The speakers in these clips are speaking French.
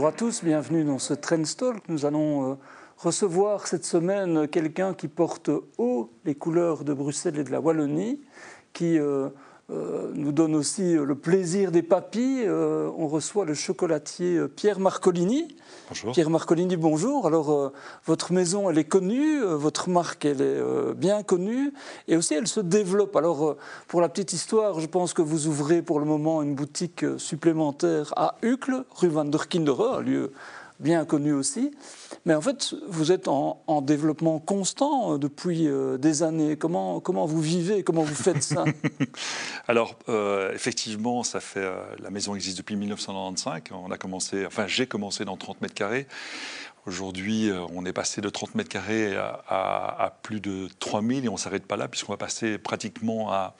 Bonjour à tous, bienvenue dans ce Trendstalk. Nous allons euh, recevoir cette semaine quelqu'un qui porte haut les couleurs de Bruxelles et de la Wallonie, qui euh, nous donne aussi le plaisir des papilles. on reçoit le chocolatier Pierre Marcolini. Bonjour. Pierre Marcolini, bonjour. Alors, votre maison, elle est connue, votre marque, elle est bien connue, et aussi elle se développe. Alors, pour la petite histoire, je pense que vous ouvrez pour le moment une boutique supplémentaire à Uccle, rue Van der Kinderen, un lieu bien connu aussi. Mais en fait, vous êtes en, en développement constant depuis euh, des années. Comment, comment vous vivez Comment vous faites ça? Alors, euh, effectivement, ça fait, euh, la maison existe depuis 1995. On a commencé, enfin, j'ai commencé dans 30 mètres carrés. Aujourd'hui, euh, on est passé de 30 mètres carrés à- à plus de 3000 et on ne s'arrête pas là puisqu'on va passer pratiquement à...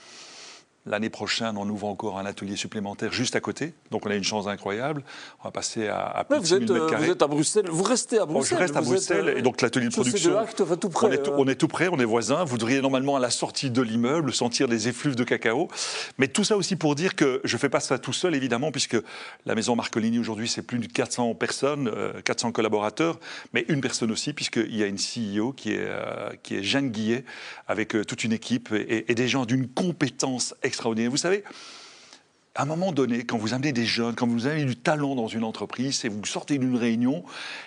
L'année prochaine, on ouvre encore un atelier supplémentaire juste à côté. Donc, on a une chance incroyable. On va passer à, à plus de vous, 6000 êtes, euh, mètres carrés. vous êtes à Bruxelles. Vous restez à Oh, Bruxelles. je reste à êtes, Bruxelles euh, et donc l'atelier de production. deux actes, enfin, tout près, on, est, euh. on est tout près, on est voisins. Vous devriez normalement à la sortie de l'immeuble sentir les effluves de cacao. Mais tout ça aussi pour dire que je ne fais pas ça tout seul évidemment puisque la maison Marcolini aujourd'hui c'est plus de 400 personnes, euh, 400 collaborateurs, mais une personne aussi puisqu'il y a une CEO qui est, qui est Jeanne Guillet avec toute une équipe et, et des gens d'une compétence extraordinaire. Vous savez, à un moment donné, quand vous amenez des jeunes, quand vous avez du talent dans une entreprise, et vous sortez d'une réunion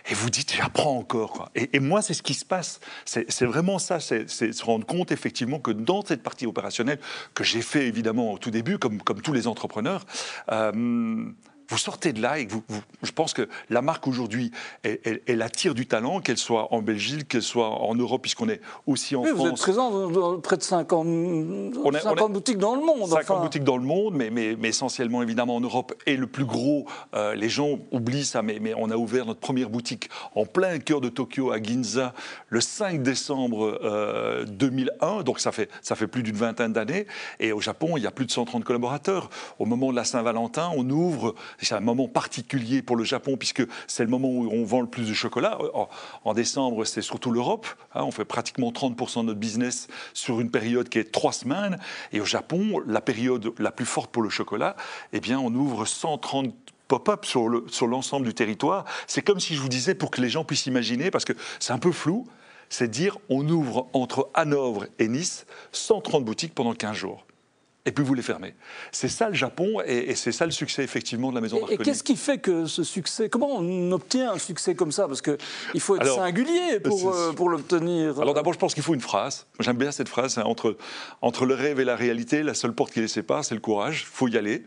et vous dites j'apprends encore. Et, moi, c'est ce qui se passe. C'est vraiment ça, c'est se rendre compte effectivement que dans cette partie opérationnelle que j'ai fait évidemment au tout début, comme, comme tous les entrepreneurs. euh, vous sortez de là et que vous, vous- je pense que la marque aujourd'hui, elle, elle- elle attire du talent, qu'elle soit en Belgique, qu'elle soit en Europe, puisqu'on est aussi en Oui, vous êtes France. présent dans, près de 50, est- 50 on est- boutiques dans le monde. 50 enfin. boutiques dans le monde, mais, mais, mais essentiellement évidemment en Europe. Et le plus gros, euh, les gens oublient ça, mais, mais on a ouvert notre première boutique en plein cœur de Tokyo, à Ginza, le 5 décembre euh, 2001. Donc ça fait, ça fait plus d'une vingtaine d'années. Et au Japon, il y a plus de 130 collaborateurs. Au moment de la Saint-Valentin, on ouvre. C'est un moment particulier pour le Japon, puisque c'est le moment où on vend le plus de chocolat. En, en décembre, c'est surtout l'Europe. hein. on fait pratiquement 30% de notre business sur une période qui est trois semaines. Et au Japon, la période la plus forte pour le chocolat, eh bien, on ouvre 130 pop-up sur l'ensemble du territoire. C'est comme si je vous disais, pour que les gens puissent imaginer, parce que c'est un peu flou, c'est dire on ouvre entre Hanovre et Nice 130 boutiques pendant 15 jours. Et puis vous les fermez. C'est ça le Japon et, et c'est ça le succès effectivement de la maison Et, et Marconi. qu'est-ce qui fait que ce succès Comment on obtient un succès comme ça? Parce qu'il faut être Alors, singulier pour, c'est- euh, pour l'obtenir. Alors d'abord, je pense qu'il faut une phrase. J'aime bien cette phrase. hein, entre, entre le rêve et la réalité, la seule porte qui les sépare, c'est le courage. Il faut y aller.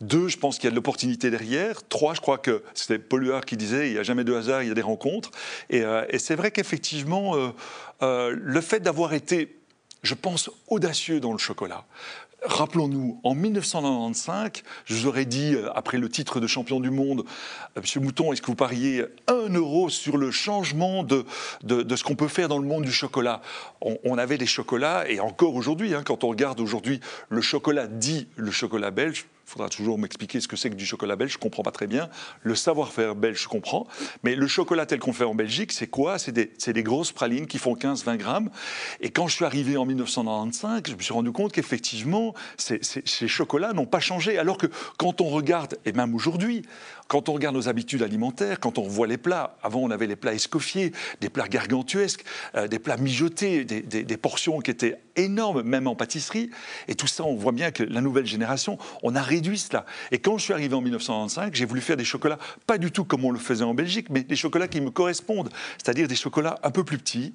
Deux, je pense qu'il y a de l'opportunité derrière. Trois, je crois que c'était Paul Huard qui disait il n'y a jamais de hasard, il y a des rencontres. Et, euh, et c'est vrai qu'effectivement, euh, euh, le fait d'avoir été, je pense, audacieux dans le chocolat. Rappelons-nous, en 1995, je vous aurais dit, euh, après le titre de champion du monde, euh, Monsieur Mouton, est-ce que vous pariez un euro sur le changement de, de, ce qu'on peut faire dans le monde du chocolat? On, avait des chocolats, et encore aujourd'hui, hein, quand on regarde aujourd'hui le chocolat dit le chocolat belge, faudra toujours m'expliquer ce que c'est que du chocolat belge, je ne comprends pas très bien. Le savoir-faire belge, je comprends. Mais le chocolat tel qu'on fait en Belgique, c'est quoi? C'est des, grosses pralines qui font 15-20 grammes. Et quand je suis arrivé en 1995, je me suis rendu compte qu'effectivement, ces, chocolats n'ont pas changé. Alors que quand on regarde, et même aujourd'hui, quand on regarde nos habitudes alimentaires, quand on voit les plats, avant on avait les plats escoffiers, des plats gargantuesques, euh, des plats mijotés, des, portions qui étaient énormes, même en pâtisserie. Et tout ça, on voit bien que la nouvelle génération, on a cela. Et quand je suis arrivé en 1995, j'ai voulu faire des chocolats, pas du tout comme on le faisait en Belgique, mais des chocolats qui me correspondent, c'est-à-dire des chocolats un peu plus petits,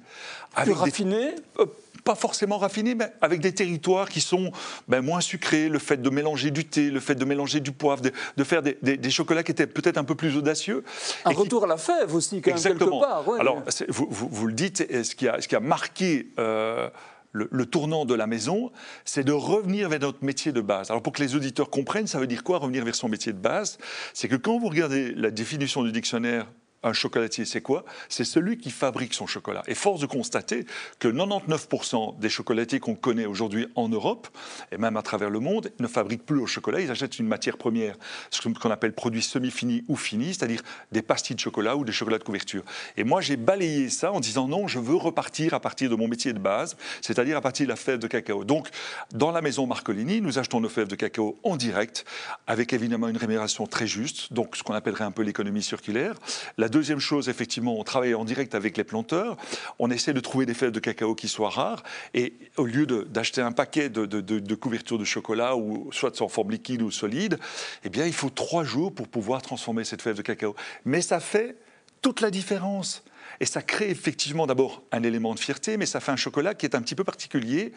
plus avec des raffiné euh, pas forcément raffinés, mais avec des territoires qui sont ben, moins sucrés, le fait de mélanger du thé, le fait de mélanger du poivre, de, de faire des, des- des chocolats qui étaient peut-être un peu plus audacieux. Un et qui- retour à la fève aussi, quand même, quelque Exactement. part. ouais. Alors, vous, vous- vous le dites, ce qui a, ce qui a marqué euh, le, tournant de la maison, c'est de revenir vers notre métier de base. Alors, pour que les auditeurs comprennent, ça veut dire quoi revenir vers son métier de base? C'est que quand vous regardez la définition du dictionnaire un chocolatier, c'est quoi? C'est celui qui fabrique son chocolat. Et force de constater que 99% des chocolatiers qu'on connaît aujourd'hui en Europe, et même à travers le monde, ne fabriquent plus au chocolat, ils achètent une matière première, ce qu'on appelle produits semi-finis ou finis, c'est-à-dire des pastilles de chocolat ou des chocolats de couverture. Et moi, j'ai balayé ça en disant non, je veux repartir à partir de mon métier de base, c'est-à-dire à partir de la fève de cacao. Donc, dans la maison Marcolini, nous achetons nos fèves de cacao en direct, avec évidemment une rémunération très juste, donc ce qu'on appellerait un peu l'économie circulaire. La deuxième chose, effectivement, on travaille en direct avec les planteurs. On essaie de trouver des fèves de cacao qui soient rares. Et au lieu d'acheter un paquet de, de, couvertures de chocolat, ou soit en forme liquide ou solide, eh bien, il faut trois jours pour pouvoir transformer cette fève de cacao. Mais ça fait toute la différence. Et ça crée effectivement d'abord un élément de fierté, mais ça fait un chocolat qui est un petit peu particulier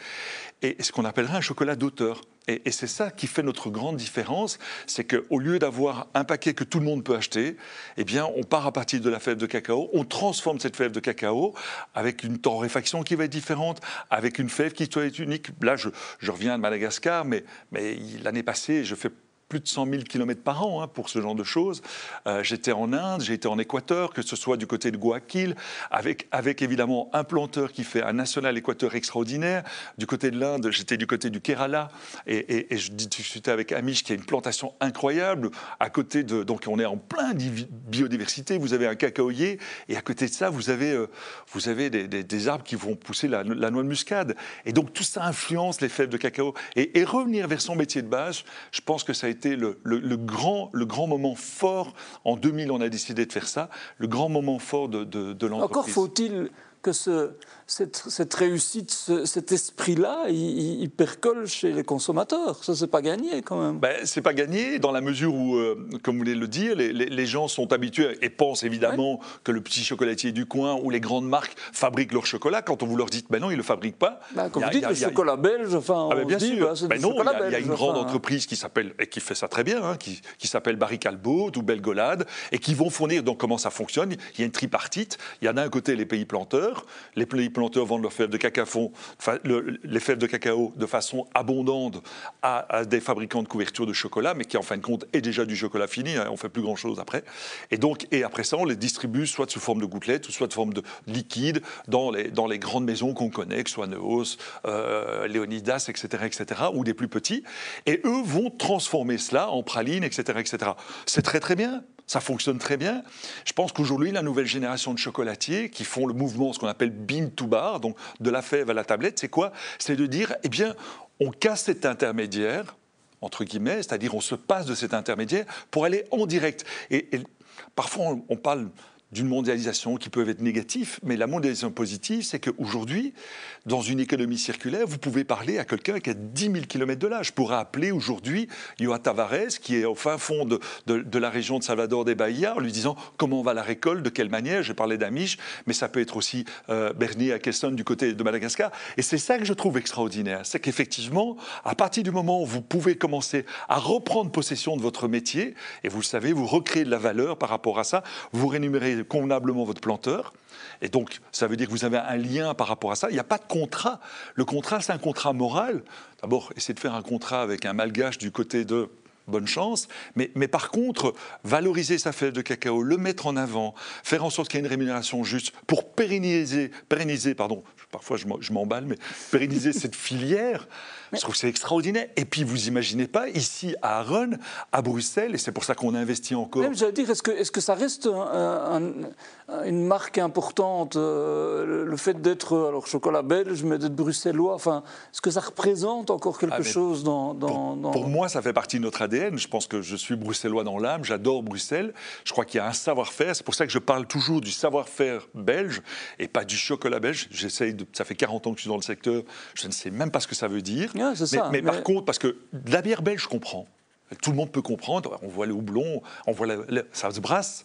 et ce qu'on appellerait un chocolat d'auteur. Et, c'est ça qui fait notre grande différence, c'est qu'au lieu d'avoir un paquet que tout le monde peut acheter, eh bien, on part à partir de la fève de cacao, on transforme cette fève de cacao avec une torréfaction qui va être différente, avec une fève qui doit être unique. Là, je, reviens de Madagascar, mais, mais l'année passée, je fais plus de 100 000 km par an hein, pour ce genre de choses. Euh, j'étais en Inde, j'ai été en Équateur, que ce soit du côté de Guayaquil, avec, avec évidemment un planteur qui fait un national Équateur extraordinaire. Du côté de l'Inde, j'étais du côté du Kerala et, je discutais avec Amish qui a une plantation incroyable. À côté de, donc on est en plein biodiversité. Vous avez un cacaoyer et à côté de ça, vous avez, euh, vous avez des, arbres qui vont pousser la, noix de muscade. Et donc tout ça influence les fèves de cacao. Et revenir vers son métier de base, je pense que ça a été le, grand, le grand moment fort. En 2000, on a décidé de faire ça. Le grand moment fort de, de, de l'entreprise. Encore faut-il que ce, cette, réussite, cet esprit-là, il, percole chez les consommateurs. Ça, c'est pas gagné quand même. Ben, c'est pas gagné dans la mesure où, euh, comme vous voulez le dire, les, gens sont habitués et pensent évidemment que le petit chocolatier du coin ou les grandes marques fabriquent leur chocolat. Quand on vous leur dit, ben non, ils le fabriquent pas. Ben, quand vous dites le chocolat belge, enfin, ah ben, bien sûr. Ben non, il y, a une grande entreprise qui s'appelle et qui fait ça très bien, hein, qui, qui s'appelle Barry Calbo ou Belgolade et qui vont fournir. Donc comment ça fonctionne Il y a une tripartite. Il y a d'un côté les pays planteurs, les pays planteurs planteurs vendent leurs fèves de cacao, les fèves de cacao de façon abondante à, des fabricants de couverture de chocolat, mais qui en fin de compte est déjà du chocolat fini, hein, on fait plus grand chose après. Et donc, et après ça, on les distribue soit sous forme de gouttelettes, ou soit de forme de liquide dans les, dans les grandes maisons qu'on connaît, que ce soit Neos, euh, Léonidas, etc., etc., ou des plus petits. Et eux vont transformer cela en praline, etc., etc. C'est très très bien. Ça fonctionne très bien. Je pense qu'aujourd'hui, la nouvelle génération de chocolatiers qui font le mouvement, ce qu'on appelle bean to bar, donc de la fève à la tablette, c'est quoi? C'est de dire, eh bien, on casse cet intermédiaire, entre guillemets, c'est-à-dire on se passe de cet intermédiaire pour aller en direct. Et, parfois, on parle d'une mondialisation qui peut être négative, mais la mondialisation positive, c'est qu'aujourd'hui, dans une économie circulaire, vous pouvez parler à quelqu'un qui a 10 000 km de là. Je pourrais appeler aujourd'hui Yoa Tavares, qui est au fin fond de, de, la région de Salvador des Bahia, en lui disant comment va la récolte, de quelle manière? J'ai parlé d'Amish, mais ça peut être aussi euh, Bernier à Kesson du côté de Madagascar. Et c'est ça que je trouve extraordinaire. C'est qu'effectivement, à partir du moment où vous pouvez commencer à reprendre possession de votre métier, et vous le savez, vous recréez de la valeur par rapport à ça, vous rémunérez convenablement votre planteur. Et donc, ça veut dire que vous avez un lien par rapport à ça. Il n'y a pas de contrat. Le contrat, c'est un contrat moral. D'abord, essayez de faire un contrat avec un malgache du côté de bonne chance. Mais, mais, par contre, valoriser sa fève de cacao, le mettre en avant, faire en sorte qu'il y ait une rémunération juste pour pérenniser, pérenniser pardon, parfois je m'emballe, mais pérenniser cette filière, je trouve que c'est extraordinaire. Et puis, vous imaginez pas, ici à Aron, à Bruxelles, et c'est pour ça qu'on investit encore. Même, j'allais dire, est-ce que, est que ça reste une marque importante, euh, le fait d'être, alors chocolat belge, mais d'être bruxellois, enfin, est-ce que ça représente encore quelque ah, chose dans, dans, pour, moi, ça fait partie de notre ADN. Je pense que je suis bruxellois dans l'âme, j'adore Bruxelles. Je crois qu'il y a un savoir-faire. C'est pour ça que je parle toujours du savoir-faire belge et pas du chocolat belge. J'essaye de, ça fait 40 ans que je suis dans le secteur, je ne sais même pas ce que ça veut dire mais, par contre, parce que la bière belge, je comprends. Tout le monde peut comprendre. On voit le houblon, on voit ça se brasse.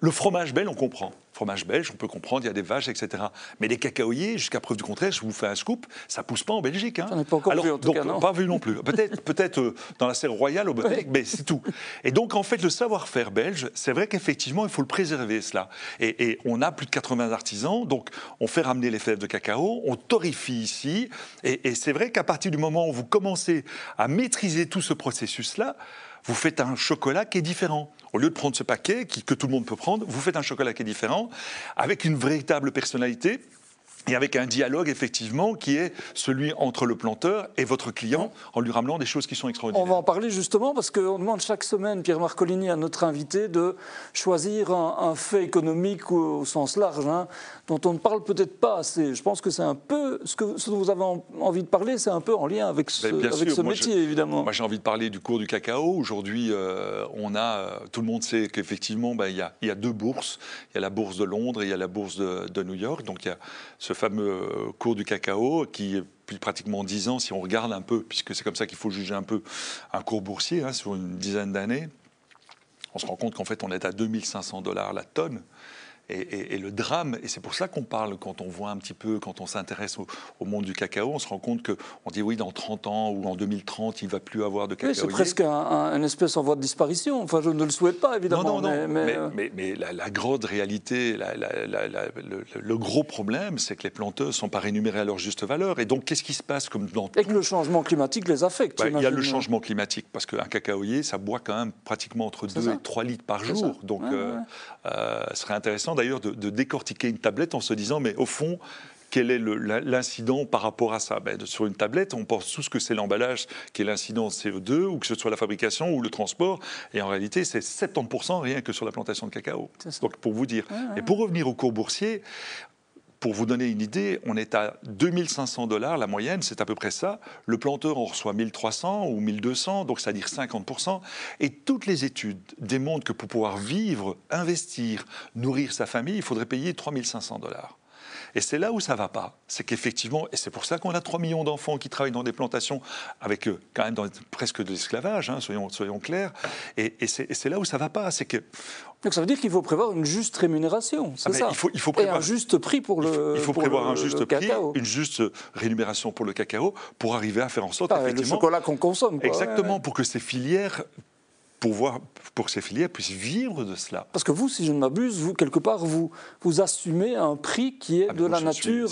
Le fromage belge, on comprend fromage belge, on peut comprendre, il y a des vaches, etc. Mais les cacaoyers, jusqu'à preuve du contraire, je vous fais un scoop, ça pousse pas en Belgique. Hein. pas encore vu, en tout cas, non Pas vu non plus. Peut-être peut euh, dans la serre royale au botanique, mais c'est tout. Et donc, en fait, le savoir-faire belge, c'est vrai qu'effectivement, il faut le préserver, cela. Et, on a plus de 80 artisans, donc on fait ramener les fèves de cacao, on torrifie ici, et, c'est vrai qu'à partir du moment où vous commencez à maîtriser tout ce processus-là, vous faites un chocolat qui est différent. Au lieu de prendre ce paquet que tout le monde peut prendre, vous faites un chocolat qui est différent, avec une véritable personnalité et avec un dialogue effectivement qui est celui entre le planteur et votre client en lui ramenant des choses qui sont extraordinaires. On va en parler justement parce qu'on demande chaque semaine, Pierre Marcolini, à notre invité de choisir un, fait économique au, sens large, hein, dont on ne parle peut-être pas assez. Je pense que c'est un peu, ce, que, ce dont vous avez envie de parler, c'est un peu en lien avec ce, avec ce métier, évidemment. Moi j'ai envie de parler du cours du cacao. Aujourd'hui, euh, on a, euh, tout le monde sait qu'effectivement, bah, il y, a deux bourses. Il y a la bourse de Londres et il y a la bourse de, de New York. Donc il y a ce fameux euh, cours du cacao qui depuis pratiquement 10 ans, si on regarde un peu, puisque c'est comme ça qu'il faut juger un peu un cours boursier hein, sur une dizaine d'années, on se rend compte qu'en fait on est à 2500 dollars la tonne. Et, le drame, et c'est pour ça qu'on parle quand on voit un petit peu, quand on s'intéresse au, monde du cacao, on se rend compte qu'on dit oui, dans 30 ans ou en 2030, il ne va plus avoir de cacao. Oui, c'est presque un, une espèce en voie de disparition. Enfin, je ne le souhaite pas, évidemment. Non, non, non. Mais, mais, mais, la, la, grande réalité, le, gros problème, c'est que les planteurs ne sont pas rémunérés à leur juste valeur. Et donc, qu'est-ce qui se passe comme dans Et que le changement climatique les affecte. il y a le changement climatique, parce qu'un cacaoyer, ça boit quand même pratiquement entre 2 et 3 litres par jour. Donc, euh, euh, ce serait intéressant d'ailleurs de, décortiquer une tablette en se disant, mais au fond, quel est l'incident par rapport à ça? Ben, Sur une tablette, on pense tous que c'est l'emballage qui est l'incident CO2, ou que ce soit la fabrication ou le transport. Et en réalité, c'est 70% rien que sur la plantation de cacao. Donc, pour vous dire. Et pour revenir au cours boursier, pour vous donner une idée, on est à 2500 dollars, la moyenne, c'est à peu près ça. Le planteur en reçoit 1300 ou 1200, donc c'est-à-dire 50%. Et toutes les études démontrent que pour pouvoir vivre, investir, nourrir sa famille, il faudrait payer 3500 dollars. Et c'est là où ça va pas. C'est qu'effectivement, et c'est pour ça qu'on a 3 millions d'enfants qui travaillent dans des plantations avec eux, quand même dans, presque de l'esclavage, hein, soyons, soyons clairs. Et, et c'est là où ça va pas. C'est que donc ça veut dire qu'il faut prévoir une juste rémunération, c'est ah, ça il faut, il faut prévoir, Et un juste prix pour le Il faut, prévoir un juste prix, une juste rémunération pour le cacao, pour arriver à faire en sorte, ah, Le chocolat qu'on consomme. Exactement, pour que ces filières pour, voir, pour que ces filières puissent vivre de cela. Parce que vous, si je ne m'abuse, vous, quelque part, vous, vous assumez un prix qui est ah, de la nature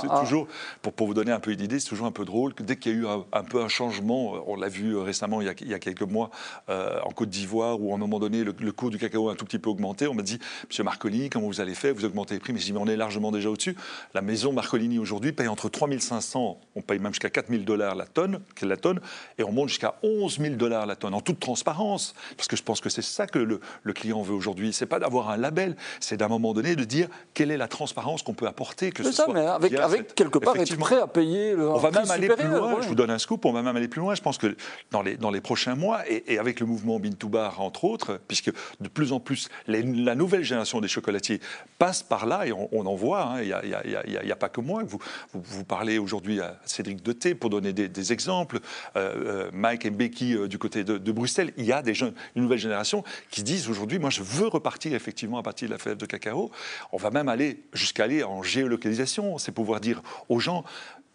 C'est toujours, pour, pour, vous donner un peu d'idée, c'est toujours un peu drôle que dès qu'il y a eu un, peu un changement, on l'a vu récemment, il y a, il y a quelques mois, euh, en Côte d'Ivoire, où à un moment donné, le, cours du cacao a un tout petit peu augmenté, on m'a dit, Monsieur Marcolini, comment vous allez faire? Vous augmentez les prix, mais je dis, mais on est largement déjà au-dessus. La maison Marcolini aujourd'hui paye entre 3500, on paye même jusqu'à 4000 dollars la tonne, la tonne, et on monte jusqu'à 11 000 dollars la tonne, en toute transparence. Parce que je pense que c'est ça que le, client veut aujourd'hui. C'est pas d'avoir un label, c'est d'un moment donné de dire quelle est la transparence qu'on peut apporter. Que ce ça, mais avec, avec quelque part être prêt à payer le On va même aller plus loin. Je vous donne un scoop. On va même aller plus loin. Je pense que dans les, dans les prochains mois et, avec le mouvement Bin Bar entre autres, puisque de plus en plus la nouvelle génération des chocolatiers passe par là et on, en voit. Il n'y a, pas que moi. Vous, vous, parlez aujourd'hui à Cédric Deté pour donner des, exemples. Euh, euh, Mike et Becky euh, du côté de, de Bruxelles. Il y a des jeunes, une nouvelle génération qui disent aujourd'hui, moi je veux repartir effectivement à partir de la fève de cacao. On va même aller jusqu'à aller en géolocalisation, c'est pouvoir dire aux gens,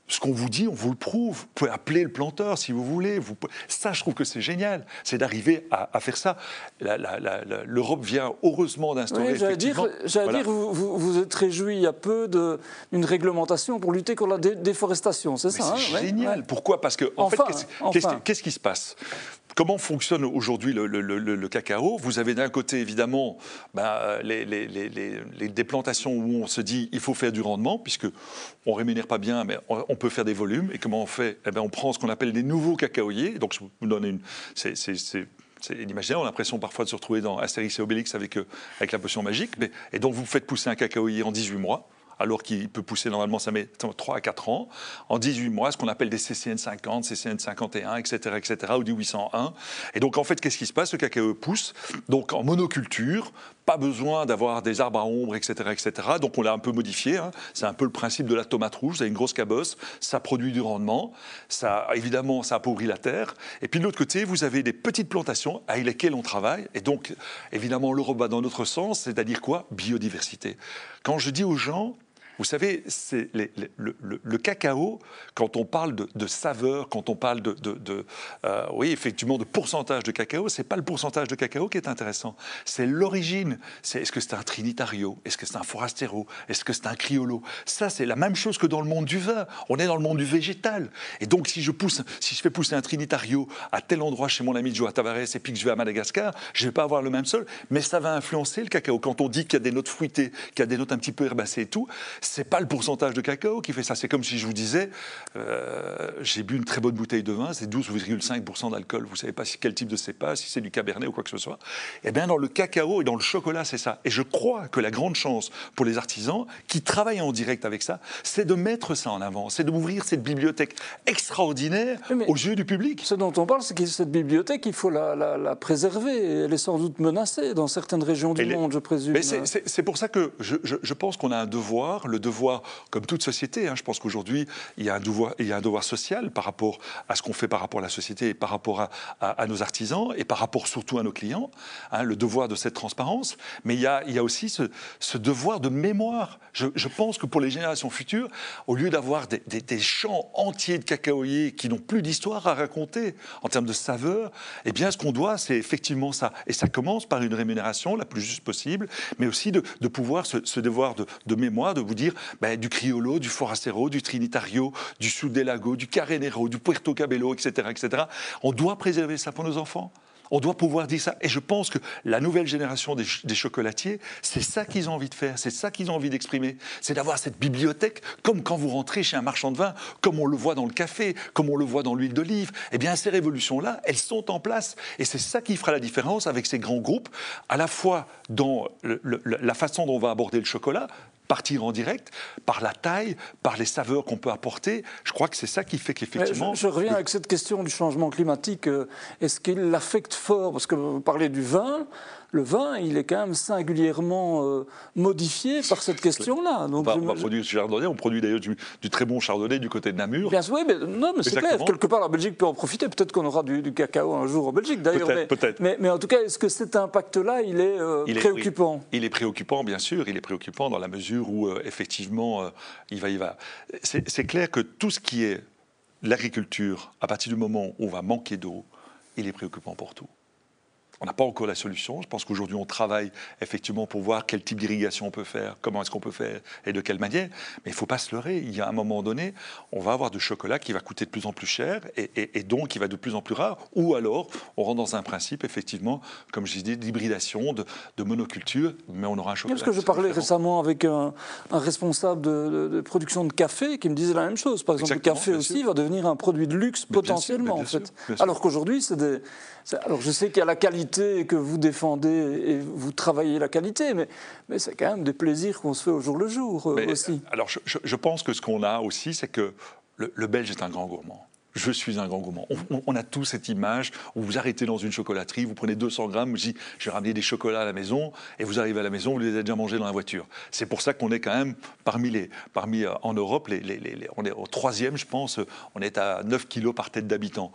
ce qu'on vous dit, on vous le prouve. Vous pouvez appeler le planteur si vous voulez. Vous Ça, je trouve que c'est génial. C'est d'arriver à, faire ça. L'Europe vient heureusement d'instaurer. Oui, j'allais dire, dire vous, vous, êtes réjoui il y a peu d'une réglementation pour lutter contre la déforestation, c'est ça C'est hein génial. Pourquoi? Parce que, en fait, qu'est-ce qui se passe? Comment fonctionne aujourd'hui le, cacao? Vous avez d'un côté, évidemment, ben, les, des plantations où on se dit il faut faire du rendement, puisque on rémunère pas bien, mais on, peut faire des volumes. Et comment on fait? Eh ben, On prend ce qu'on appelle des nouveaux cacaoyers. Donc, je vous donne une. C'est imaginaire, on a l'impression parfois de se retrouver dans Astérix et Obélix avec, euh, avec la potion magique. Et donc, vous faites pousser un cacaoyer en 18 mois alors qu'il peut pousser normalement, ça met 3 à 4 ans. En 18 mois, ce qu'on appelle des CCN 50, CCN 51, etc., etc., ou du 801. Et donc, en fait, qu'est-ce qui se passe? Le cacao pousse donc en monoculture, pas besoin d'avoir des arbres à ombre, etc., etc. Donc, on l'a un peu modifié. Hein. C'est un peu le principe de la tomate rouge. Avez une grosse cabosse, ça produit du rendement, ça, évidemment, ça appauvrit la terre. Et puis, de l'autre côté, vous avez des petites plantations avec lesquelles on travaille. Et donc, évidemment, l'Europe va dans notre sens, c'est-à-dire quoi? Biodiversité. Quand je dis aux gens, Vous savez, le, cacao, quand on parle de, saveur, quand on parle de, euh, oui, effectivement, de pourcentage de cacao, c'est pas le pourcentage de cacao qui est intéressant, c'est l'origine. Est-ce que c'est un Trinitario, est-ce que c'est un Forastero, est-ce que c'est un Criollo? Ça, c'est la même chose que dans le monde du vin. On est dans le monde du végétal. Et donc, si je pousse, si je fais pousser un Trinitario à tel endroit chez mon ami Joa Tavares et puis que je vais à Madagascar, je vais pas avoir le même sol, mais ça va influencer le cacao. Quand on dit qu'il y a des notes fruitées, qu'il y a des notes un petit peu herbacées et tout, c'est pas le pourcentage de cacao qui fait ça. C'est comme si je vous disais, euh, j'ai bu une très bonne bouteille de vin, c'est 12,5% d'alcool. Vous savez pas si, quel type de cépage, si c'est du cabernet ou quoi que ce soit. Eh bien, dans le cacao et dans le chocolat, c'est ça. Et je crois que la grande chance pour les artisans qui travaillent en direct avec ça, c'est de mettre ça en avant, c'est d'ouvrir cette bibliothèque extraordinaire aux yeux du public. Ce dont on parle, c'est que cette bibliothèque, il faut la, préserver. Elle est sans doute menacée dans certaines régions du monde, je présume. C'est pour ça que je, je pense qu'on a un devoir, le devoir, comme toute société, hein, je pense qu'aujourd'hui, il, y a un devoir, social par rapport à ce qu'on fait par rapport à la société et par rapport à, nos artisans et par rapport surtout à nos clients, hein, le devoir de cette transparence. Mais il y a, aussi ce, devoir de mémoire. Je, pense que pour les générations futures, au lieu d'avoir des, champs entiers de cacaoyers qui n'ont plus d'histoire à raconter en termes de saveur, eh bien, ce qu'on doit, c'est effectivement ça. Et ça commence par une rémunération la plus juste possible, mais aussi de, pouvoir ce, devoir de, de mémoire, de vous dire ben, du Criollo, du Forastero, du Trinitario, du Sud del Lago, du Carenero, du Puerto Cabello, etc., etc. On doit préserver ça pour nos enfants. On doit pouvoir dire ça. Et je pense que la nouvelle génération des, chocolatiers, c'est ça qu'ils ont envie de faire, c'est ça qu'ils ont envie d'exprimer. C'est d'avoir cette bibliothèque, comme quand vous rentrez chez un marchand de vin, comme on le voit dans le café, comme on le voit dans l'huile d'olive. Eh bien, ces révolutions-là, elles sont en place. Et c'est ça qui fera la différence avec ces grands groupes, à la fois dans la façon dont on va aborder le chocolat, partir en direct, par la taille, par les saveurs qu'on peut apporter. Je crois que c'est ça qui fait qu'effectivement... Je, reviens avec cette question du changement climatique. Euh, est-ce qu'il l'affecte fort? Parce que vous parlez du vin, le vin, il est quand même singulièrement euh, modifié par cette question-là. Donc, on, va, produire du chardonnay, on produit d'ailleurs du, très bon chardonnay du côté de Namur. Bien sûr, oui, mais, non, mais c'est clair. Quelque part, la Belgique peut en profiter. Peut-être qu'on aura du, cacao un jour en Belgique, d'ailleurs. Peut-être, mais, mais, en tout cas, est-ce que cet impact-là, il est euh, préoccupant? Il est préoccupant, bien sûr. Il est préoccupant dans la mesure où, euh, effectivement, il va, il va. C'est clair que tout ce qui est l'agriculture, à partir du moment où on va manquer d'eau, il est préoccupant pour tout. On n'a pas encore la solution. Je pense qu'aujourd'hui, on travaille effectivement pour voir quel type d'irrigation on peut faire, comment est-ce qu'on peut faire et de quelle manière. Mais il ne faut pas se leurrer. Il y a un moment donné, on va avoir du chocolat qui va coûter de plus en plus cher et, donc qui va de plus en plus rare. Ou alors, on rentre dans un principe, effectivement, comme je disais, d'hybridation, de, monoculture, mais on aura un chocolat. Parce que je parlais récemment avec un, responsable de, production de café qui me disait la même chose. Par exemple, le café aussi va devenir un produit de luxe potentiellement, en fait. Alors qu'aujourd'hui, c'est des. Alors je sais qu'il y a la qualité que vous défendez et vous travaillez la qualité, mais, mais c'est quand même des plaisirs qu'on se fait au jour le jour euh, aussi. Alors je, pense que ce qu'on a aussi, c'est que le, Belge est un grand gourmand je suis un grand gourmand. On, a tous cette image où vous arrêtez dans une chocolaterie, vous prenez 200 grammes, vous dites, je vais ramener des chocolats à la maison, et vous arrivez à la maison, vous les avez déjà mangés dans la voiture. C'est pour ça qu'on est quand même parmi les, parmi euh, en Europe, les, on est au troisième, je pense, on est à 9 kilos par tête d'habitant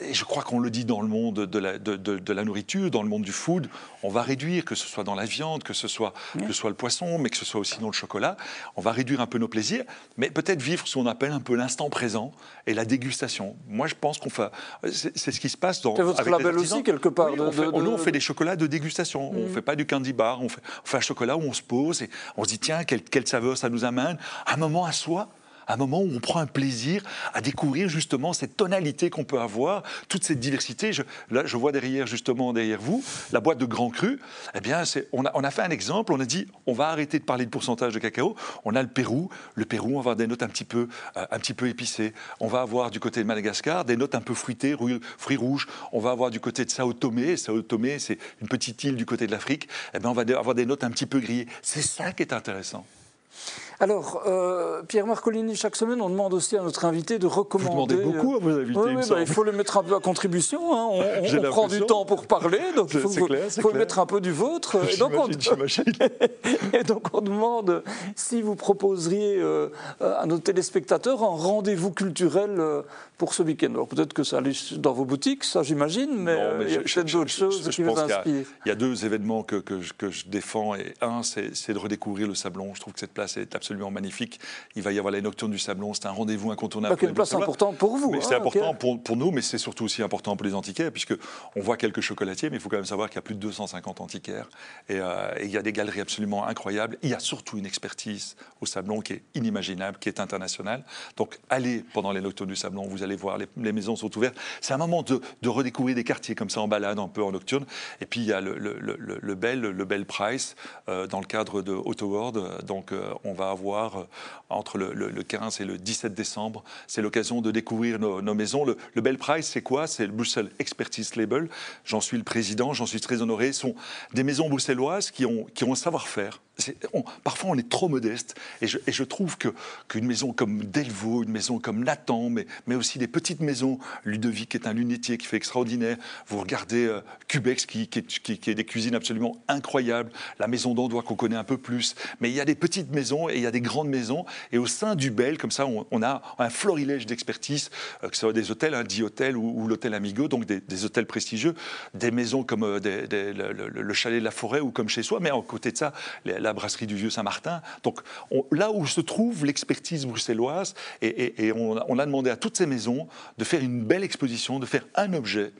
et je crois qu'on le dit dans le monde de la, de, la, nourriture, dans le monde du food, on va réduire, que ce soit dans la viande, que ce soit, que ce soit le poisson, mais que ce soit aussi dans le chocolat, on va réduire un peu nos plaisirs, mais peut-être vivre ce qu'on appelle un peu l'instant présent et la dégustation. Moi, je pense qu'on fait. C'est ce qui se passe dans. C'est votre label aussi, quelque part. on, fait, nous, on fait des chocolats de dégustation. On ne mm. fait pas du candy bar. On fait, on fait, un chocolat où on se pose et on se dit tiens, quelle, quelle saveur ça nous amène. Un moment à soi un moment où on prend un plaisir à découvrir justement cette tonalité qu'on peut avoir, toute cette diversité. Je, là, je vois derrière, justement, derrière vous, la boîte de Grand Cru. Eh bien, on a, fait un exemple, on a dit, on va arrêter de parler de pourcentage de cacao. On a le Pérou. Le Pérou, on va avoir des notes un petit peu, euh, un petit peu épicées. On va avoir du côté de Madagascar des notes un peu fruitées, fruits rouges. On va avoir du côté de Sao Tomé. Sao Tomé, c'est une petite île du côté de l'Afrique. Eh bien, on va avoir des notes un petit peu grillées. C'est ça qui est intéressant. Alors, euh, Pierre Marcolini, chaque semaine, on demande aussi à notre invité de recommander. Vous demandez beaucoup à vos invités. Oui, il, bah, faut le mettre un peu à contribution. Hein. On, prend du temps pour parler, donc il faut, faut mettre un peu du vôtre. Et donc, on... et donc, on demande si vous proposeriez euh, à nos téléspectateurs un rendez-vous culturel euh, pour ce week-end. Alors, peut-être que ça allait dans vos boutiques, ça j'imagine, mais, il y a peut-être d'autres choses qui vous inspirent. Il y, a deux événements que, que, je, que je défends. Et un, c'est de redécouvrir le Sablon. Je trouve que cette place est absolument absolument magnifique. Il va y avoir les Nocturnes du Sablon, c'est un rendez-vous incontournable. C'est une place importante pour vous. c'est hein, important pour, pour, nous, mais c'est surtout aussi important pour les antiquaires, puisque on voit quelques chocolatiers, mais il faut quand même savoir qu'il y a plus de 250 antiquaires. Et, euh, et il y a des galeries absolument incroyables. Il y a surtout une expertise au Sablon qui est inimaginable, qui est internationale. Donc allez pendant les Nocturnes du Sablon, vous allez voir, les, maisons sont ouvertes. C'est un moment de, de, redécouvrir des quartiers comme ça en balade, un peu en nocturne. Et puis il y a le, le, le, bel, le bel Price euh, dans le cadre de Auto World. Donc euh, on va avoir euh, entre le, 15 et le 17 décembre, c'est l'occasion de découvrir nos, maisons. Le, Bell Prize, c'est quoi? C'est le Bruxelles Expertise Label. J'en suis le président, j'en suis très honoré. Ce sont des maisons bruxelloises qui ont, qui ont un savoir-faire parfois, on est trop modeste. Et je, trouve qu'une maison comme Delvaux, une maison comme Nathan, mais, mais aussi des petites maisons, Ludovic est un lunetier qui fait extraordinaire. Vous regardez euh, Cubex, qui, qui, qui, des cuisines absolument incroyables. La maison d'Andois qu'on connaît un peu plus. Mais il y a des petites maisons et il y a des grandes maisons. Et au sein du Bel, comme ça, on, a un florilège d'expertise, euh, que ce soit des hôtels, un dit hôtel ou, l'hôtel Amigo, donc des, hôtels prestigieux, des maisons comme euh, le, chalet de la forêt ou comme chez soi. Mais à côté de ça, la brasserie du Vieux Saint-Martin. Donc là où se trouve l'expertise bruxelloise, et, on, a demandé à toutes ces maisons de faire une belle exposition, de faire un objet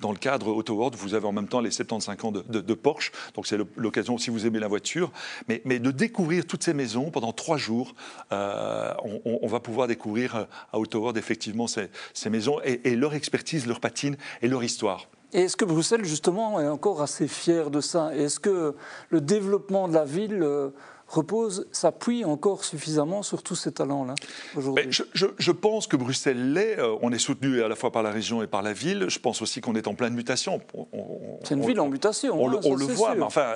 dans le cadre Auto World, vous avez en même temps les 75 ans de, Porsche, donc c'est l'occasion si vous aimez la voiture, mais, de découvrir toutes ces maisons pendant trois jours. Euh, on, va pouvoir découvrir euh, à Auto World effectivement ces, maisons et, et, leur expertise, leur patine et leur histoire. Et est-ce que Bruxelles, justement, est encore assez fière de ça? Est-ce que le développement de la ville euh, repose, s'appuie encore suffisamment sur tous ces talents-là aujourd'hui je, pense que Bruxelles l'est. Euh, on est soutenu à la fois par la région et par la ville. Je pense aussi qu'on est en pleine mutation. C'est une ville en mutation. On, hein, le, voit, mais enfin,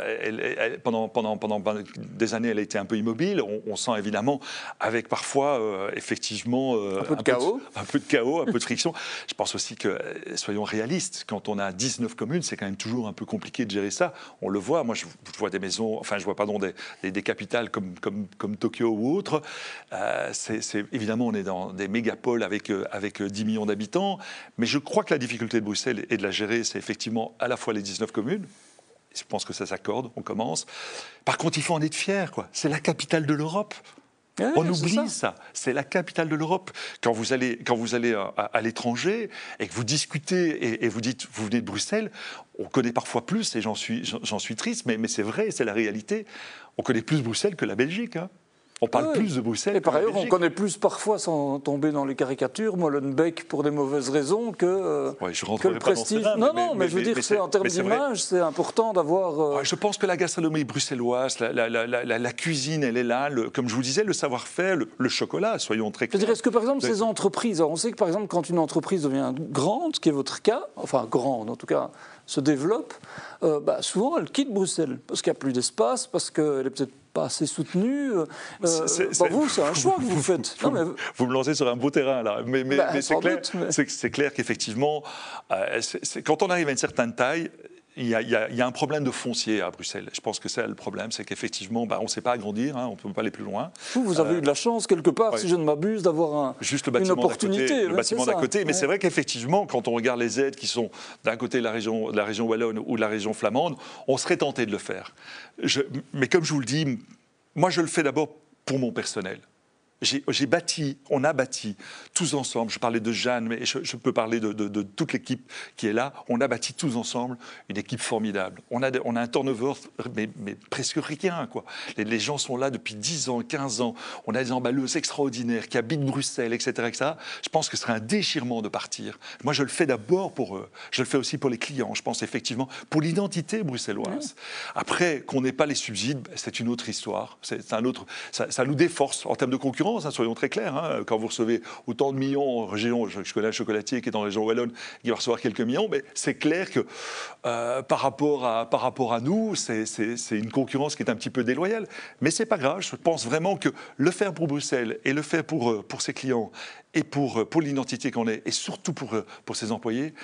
pendant, pendant, pendant, des années, elle a été un peu immobile. On, sent évidemment, avec parfois, euh, effectivement, euh, un peu de chaos. un peu de chaos, un peu de friction. Je pense aussi que, soyons réalistes, quand on a 19 communes, c'est quand même toujours un peu compliqué de gérer ça. On le voit. Moi, je, vois des maisons, enfin, je vois, pardon, des, des, des comme, Tokyo ou autre. Euh, c'est, évidemment, on est dans des mégapoles avec, euh, avec 10 euh, millions d'habitants, mais je crois que la difficulté de Bruxelles et de la gérer, c'est effectivement à la fois les 19 communes, je pense que ça s'accorde, on commence. Par contre, il faut en être fier, quoi. C'est la capitale de l'Europe. On oublie ça. C'est la capitale de l'Europe. Quand vous allez, quand vous allez à, l'étranger et que vous discutez et, vous dites, vous venez de Bruxelles, on connaît parfois plus, et j'en suis, j'en suis triste, mais, mais c'est vrai, c'est la réalité on connaît plus Bruxelles que la Belgique. Hein. On parle plus de Bruxelles. Et par ailleurs, on connaît plus parfois, sans tomber dans les caricatures, Molenbeek pour des mauvaises raisons que, euh, je que le prestige. non, non, mais, je veux dire, c'est en termes d'image, c'est important d'avoir. Euh, je pense que la gastronomie bruxelloise, la, cuisine, elle est là. comme je vous disais, le savoir-faire, le, chocolat, soyons très clairs. Est-ce que par exemple, ces entreprises, on sait que par exemple, quand une entreprise devient grande, ce qui est votre cas, enfin grande en tout cas, se développe, euh, bah, souvent elle quitte Bruxelles parce qu'il n'y a plus d'espace, parce qu'elle est peut-être pas assez soutenue. Euh, bah, vous, c'est un choix que vous faites. Vous, vous, me lancez sur un beau terrain là, mais, mais, bah, c'est clair, clair qu'effectivement, euh, quand on arrive à une certaine taille, il y, a, un problème de foncier à Bruxelles. Je pense que c'est le problème, c'est qu'effectivement, bah, on ne sait pas agrandir, hein, on ne peut pas aller plus loin. Vous, vous avez eu de la chance, quelque part, si je ne m'abuse, d'avoir un, Juste le bâtiment une opportunité. le bâtiment d'à côté. Mais c'est vrai qu'effectivement, quand on regarde les aides qui sont d'un côté de la région, de la région wallonne ou de la région flamande, on serait tenté de le faire. mais comme je vous le dis, moi, je le fais d'abord pour mon personnel j'ai bâti, on a bâti tous ensemble, je parlais de Jeanne, mais je, peux parler de, toute l'équipe qui est là, on a bâti tous ensemble une équipe formidable. On a, on a un turnover, mais, mais presque rien. Quoi. Les, gens sont là depuis 10 ans, 15 ans, on a des emballeuses extraordinaires qui habitent Bruxelles, etc., etc. Je pense que ce serait un déchirement de partir. Moi, je le fais d'abord pour eux, je le fais aussi pour les clients, je pense effectivement pour l'identité bruxelloise. Après, qu'on n'ait pas les subsides, c'est une autre histoire, c'est un autre, ça, ça nous déforce en termes de concurrence Soyons très clairs. Hein. quand vous recevez autant de millions en région, je, connais un chocolatier qui est dans la région Wallonne, qui va recevoir quelques millions, mais c'est clair que euh, par, rapport à, par rapport à nous, c'est une concurrence qui est un petit peu déloyale. Mais c'est pas grave, je pense vraiment que le faire pour Bruxelles et le faire pour, euh, pour ses clients et pour, euh, pour l'identité qu'on est, et surtout pour, pour ses employés,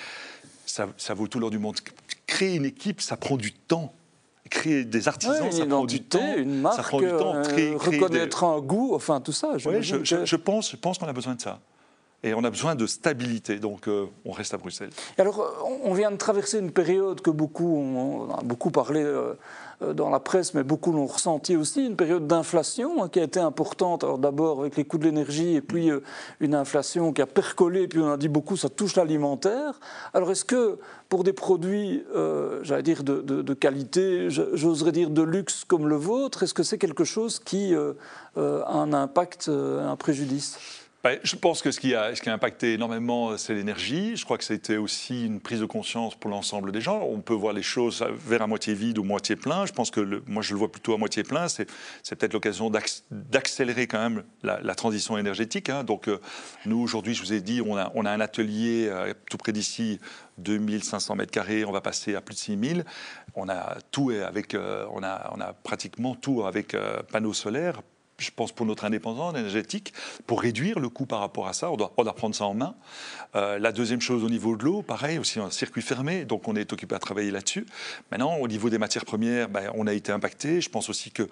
ça, ça vaut tout l'or du monde. Créer une équipe, ça prend du temps créer des artisans, ça prend du temps. Une marque, ça prend du temps. Euh, reconnaître un goût, enfin tout ça. Je, je, pense, je pense qu'on a besoin de ça. Et on a besoin de stabilité, donc euh, on reste à Bruxelles. alors, on vient de traverser une période que beaucoup ont, a beaucoup parlé euh, euh, dans la presse, mais beaucoup l'ont ressenti aussi, une période d'inflation hein, qui a été importante. Alors d'abord avec les coûts de l'énergie et puis une inflation qui a percolé, puis on a dit beaucoup, ça touche l'alimentaire. Alors est-ce que pour des produits, j'allais dire, de, qualité, j'oserais dire de luxe comme le vôtre, est-ce que c'est quelque chose qui a un impact, un préjudice? Je pense que ce qui, a, impacté énormément, c'est l'énergie. Je crois que c'était aussi une prise de conscience pour l'ensemble des gens. On peut voir les choses vers à moitié vide ou moitié plein. Je pense que moi, je le vois plutôt à moitié plein. C'est, peut-être l'occasion d'accélérer quand même la, transition énergétique. Hein. Donc, euh, nous, aujourd'hui, je vous ai dit, on a, un atelier euh, tout près d'ici, 2500 mètres carrés, on va passer à plus de 6000. On a tout avec, euh, on a pratiquement tout avec panneaux solaires je pense, pour notre indépendance énergétique, pour réduire le coût par rapport à ça. On doit, on prendre ça en main. Euh, la deuxième chose, au niveau de l'eau, pareil, aussi un circuit fermé, donc on est occupé à travailler là-dessus. Maintenant, au niveau des matières premières, ben, on a été impacté. Je pense aussi que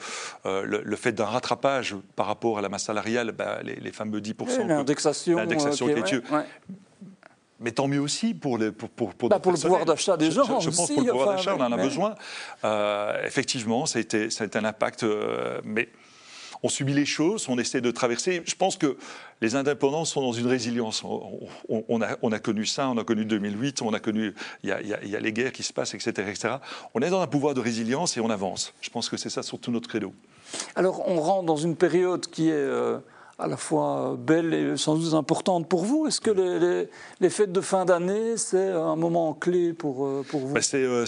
euh, le, fait d'un rattrapage par rapport à la masse salariale, ben, les, fameux 10%. l'indexation. L'indexation est Mais tant mieux aussi pour, les, pour, pour, pour, bah, le pouvoir d'achat des gens. Je, pense pour le pouvoir d'achat, on en a besoin. Euh, effectivement, ça a, été, ça a été un impact. mais on subit les choses, on essaie de traverser. Je pense que les indépendants sont dans une résilience. On, a, connu ça, on a connu 2008, on a connu, il y a, les guerres qui se passent, etc., etc. On est dans un pouvoir de résilience et on avance. Je pense que c'est ça surtout notre credo. Alors on rentre dans une période qui est... Euh, à la fois belle et sans doute importante pour vous. Est-ce que les, fêtes de fin d'année, c'est un moment clé pour, euh, pour vous? Ben, euh,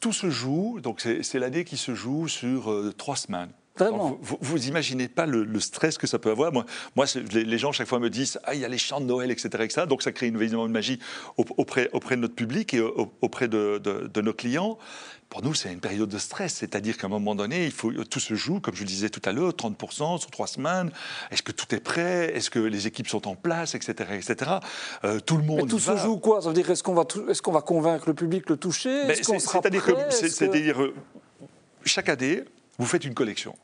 Tout se joue, donc c'est l'année qui se joue sur trois semaines. Vraiment. Vous, vous, imaginez pas le, stress que ça peut avoir. Moi, moi les, gens chaque fois me disent ah il y a les chants de Noël, etc., etc. Donc ça crée une, une magie auprès, auprès de notre public et auprès de, de, nos clients. Pour nous, c'est une période de stress, c'est-à-dire qu'à un moment donné, il faut tout se joue, comme je le disais tout à l'heure, 30% sur trois semaines. Est-ce que tout est prêt? Est-ce que les équipes sont en place, etc., etc. Euh, tout le monde. Mais tout se joue quoi? Ça veut dire est-ce qu'on va est-ce qu'on va convaincre le public le toucher? C'est-à-dire que, euh, chaque année, vous faites une collection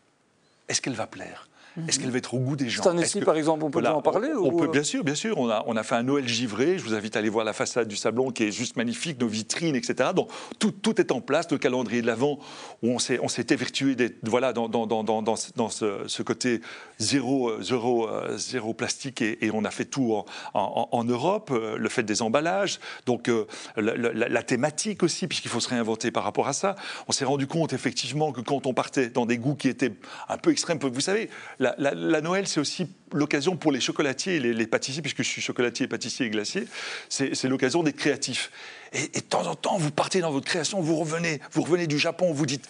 est-ce qu'elle va plaire? Est-ce qu'elle va être au goût des gens Cette année par exemple, on peut en parler on, peut, Bien sûr, bien sûr. On a, on a fait un Noël givré. Je vous invite à aller voir la façade du Sablon qui est juste magnifique, nos vitrines, etc. Donc tout, tout est en place, le calendrier de l'Avent, où on s'est évertué voilà, dans, dans, dans, dans, dans ce, ce, côté zéro, zéro, zéro plastique et, on a fait tout en, en, Europe. Le fait des emballages, donc euh, la, thématique aussi, puisqu'il faut se réinventer par rapport à ça. On s'est rendu compte effectivement que quand on partait dans des goûts qui étaient un peu extrêmes, vous savez, la, Noël, c'est aussi l'occasion pour les chocolatiers et les, pâtissiers, puisque je suis chocolatier, pâtissier et glacier, c'est l'occasion d'être créatif. Et, de temps en temps, vous partez dans votre création, vous revenez, vous revenez du Japon, vous dites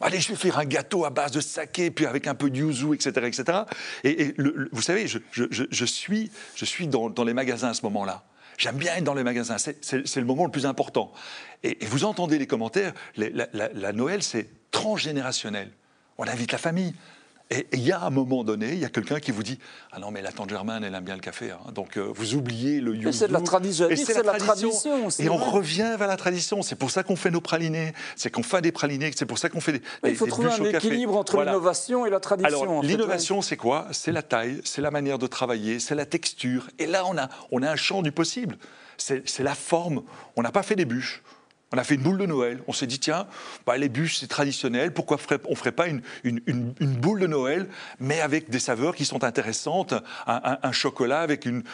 allez, je vais faire un gâteau à base de saké, puis avec un peu de yuzu, etc. etc. Et, vous savez, je, suis, je suis dans, les magasins à ce moment-là. J'aime bien être dans les magasins, c'est le moment le plus important. Et, vous entendez les commentaires, la, la Noël, c'est transgénérationnel. On invite la famille, et il y a un moment donné, il y a quelqu'un qui vous dit Ah non, mais la tante Germaine, elle aime bien le café. Hein. Donc euh, vous oubliez le yuzu. C'est de la tradition. Et c'est la, tradition. Et on revient vers la tradition. C'est pour ça qu'on fait nos pralinés. C'est qu'on fait des pralinés. C'est pour ça qu'on fait des. il faut trouver un équilibre entre l'innovation et la tradition. Alors l'innovation, c'est quoi? C'est la taille, c'est la manière de travailler, c'est la texture. Et là, on a, on a un champ du possible. C'est la forme. On n'a pas fait des bûches. On a fait une boule de Noël. On s'est dit, tiens, bah, les bûches, c'est traditionnel. Pourquoi on ne ferait pas une, boule de Noël, mais avec des saveurs qui sont intéressantes Un, chocolat avec une,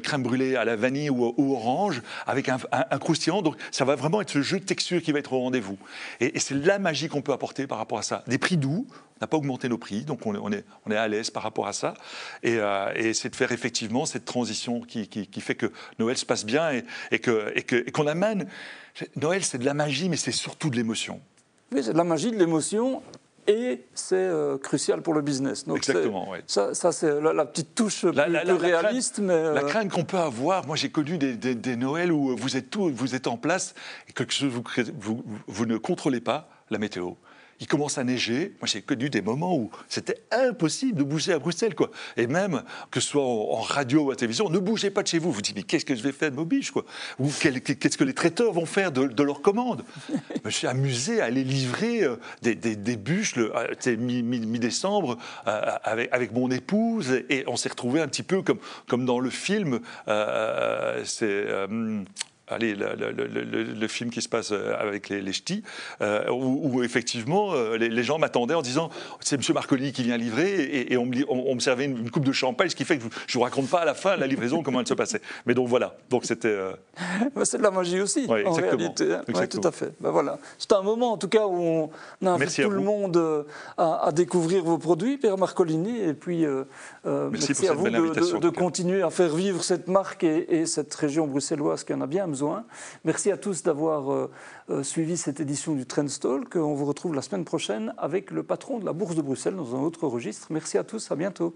crème brûlée à la vanille ou, orange, avec un, croustillant. Donc, ça va vraiment être ce jeu de texture qui va être au rendez-vous. Et, c'est la magie qu'on peut apporter par rapport à ça. Des prix doux. On n'a pas augmenté nos prix, donc on est, à l'aise par rapport à ça. Et, euh, c'est de faire effectivement cette transition qui, fait que Noël se passe bien et, et qu'on amène Noël, c'est de la magie, mais c'est surtout de l'émotion. Oui, c'est de la magie, de l'émotion, et c'est euh, crucial pour le business. Donc Exactement, oui. Ça, c'est la, petite touche la, plus, réaliste. mais La euh, crainte qu'on peut avoir, moi j'ai connu des, des, Noëls où vous êtes, tout, vous êtes en place et que vous, vous, vous ne contrôlez pas la météo il commence à neiger. Moi, j'ai connu des moments où c'était impossible de bouger à Bruxelles, quoi. Et même que ce soit en, radio ou à la télévision, ne bougez pas de chez vous. Vous dites, mais qu'est-ce que je vais faire de biches, quoi? Ou qu'est-ce que les traiteurs vont faire de, leurs commandes? Je me suis amusé à aller livrer euh, des, des, bûches le euh, mi-décembre euh, avec, avec, mon épouse, et on s'est retrouvé un petit peu comme, comme dans le film. c'est allez, le, film qui se passe euh, avec les, les ch'tis, euh, où, effectivement euh, les, gens m'attendaient en disant c'est M. Marcoli qui vient livrer et, on, me, servait une, coupe de champagne, ce qui fait que je ne vous raconte pas à la fin la livraison comment elle se passait. Mais donc voilà, donc c'était. c'est de la magie aussi, en réalité. Hein. tout à fait. Ben voilà. C'est un moment en tout cas où on invite tout le monde à, découvrir vos produits, Pierre Marcolini, et puis merci, à vous de, continuer à faire vivre cette marque et, et cette région bruxelloise qui en a bien Merci à tous d'avoir euh, euh, suivi cette édition du Trendstalk. On vous retrouve la semaine prochaine avec le patron de la Bourse de Bruxelles dans un autre registre. Merci à tous, à bientôt.